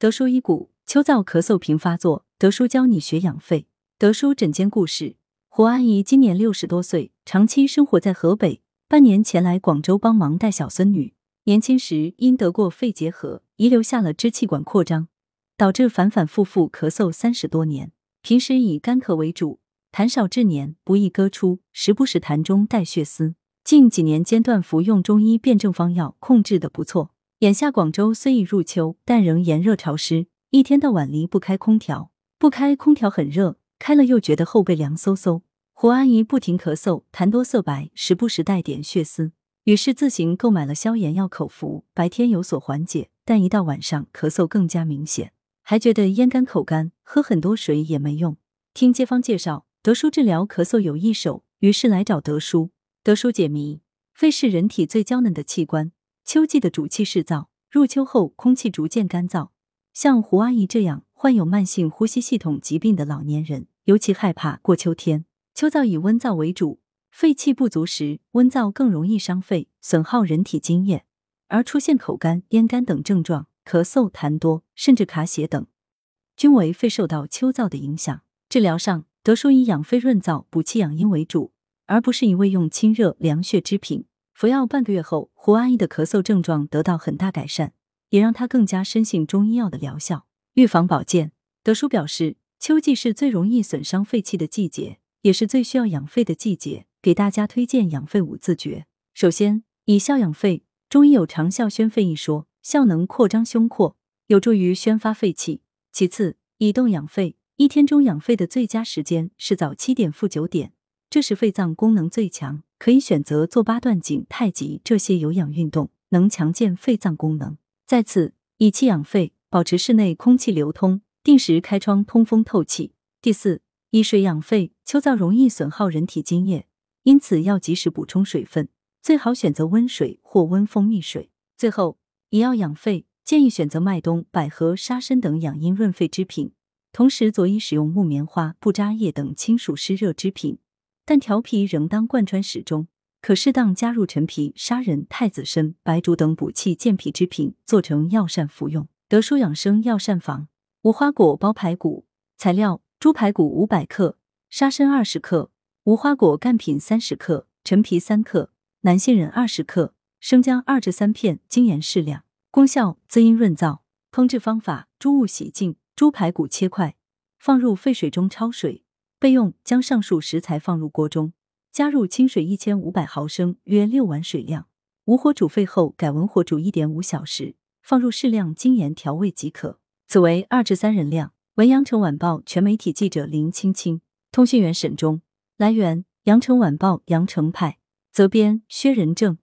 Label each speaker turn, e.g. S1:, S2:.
S1: 德叔医骨，秋燥咳嗽频发作，德叔教你学养肺。德叔诊间故事：胡阿姨今年六十多岁，长期生活在河北，半年前来广州帮忙带小孙女。年轻时因得过肺结核，遗留下了支气管扩张，导致反反复复咳嗽三十多年。平时以干咳为主，痰少滞黏，不易割出，时不时痰中带血丝。近几年间断服用中医辨证方药，控制的不错。眼下广州虽已入秋，但仍炎热潮湿，一天到晚离不开空调。不开空调很热，开了又觉得后背凉飕飕。胡阿姨不停咳嗽，痰多色白，时不时带点血丝，于是自行购买了消炎药口服，白天有所缓解，但一到晚上咳嗽更加明显，还觉得咽干口干，喝很多水也没用。听街坊介绍，德叔治疗咳嗽有一手，于是来找德叔。德叔解谜：肺是人体最娇嫩的器官，秋季的主气是燥，入秋后空气逐渐干燥。像胡阿姨这样患有慢性呼吸系统疾病的老年人，尤其害怕过秋天。秋燥以温燥为主，肺气不足时，温燥更容易伤肺，损耗人体津液，而出现口干、咽干等症状，咳嗽、痰多，甚至卡血等，均为肺受到秋燥的影响。治疗上，德叔以养肺润燥、补气养阴为主。而不是一味用清热凉血之品，服药半个月后，胡阿姨的咳嗽症状得到很大改善，也让她更加深信中医药的疗效。预防保健，德叔表示，秋季是最容易损伤肺气的季节，也是最需要养肺的季节，给大家推荐养肺五字诀。首先，以笑养肺。中医有长笑宣肺一说，笑能扩张胸廓，有助于宣发肺气。其次，以动养肺。一天中养肺的最佳时间是早七点负九点。这时肺脏功能最强，可以选择做八段锦、太极这些有氧运动，能强健肺脏功能。再次，以气养肺，保持室内空气流通，定时开窗通风透气。第四，以水养肺。秋燥容易损耗人体津液，因此要及时补充水分，最好选择温水或温蜂蜜水。最后，以药养肺，建议选择麦冬、百合、沙参等养阴润肺之品，同时佐以使用木棉花、不扎叶等清暑湿热之品。但调皮仍当贯穿始终，可适当加入陈皮、砂仁、太子参、白术等补气健脾之品，做成药膳服用。德舒养生药膳房：无花果包排骨。材料：猪排骨五百克，沙参二十克，无花果干品三十克，陈皮三克，南杏仁二十克，生姜二至三片，精盐适量。功效：滋阴润燥。烹制方法：猪物洗净，猪排骨切块，放入沸水中焯水。备用：将上述食材放入锅中，加入清水一千五百毫升（约六碗水量），无火煮沸后改文火煮一点五小时，放入适量精盐调味即可。此为二至三人量。文阳城晚报全媒体记者林青青，通讯员沈忠。来源：阳城晚报阳城派，责编：薛仁正。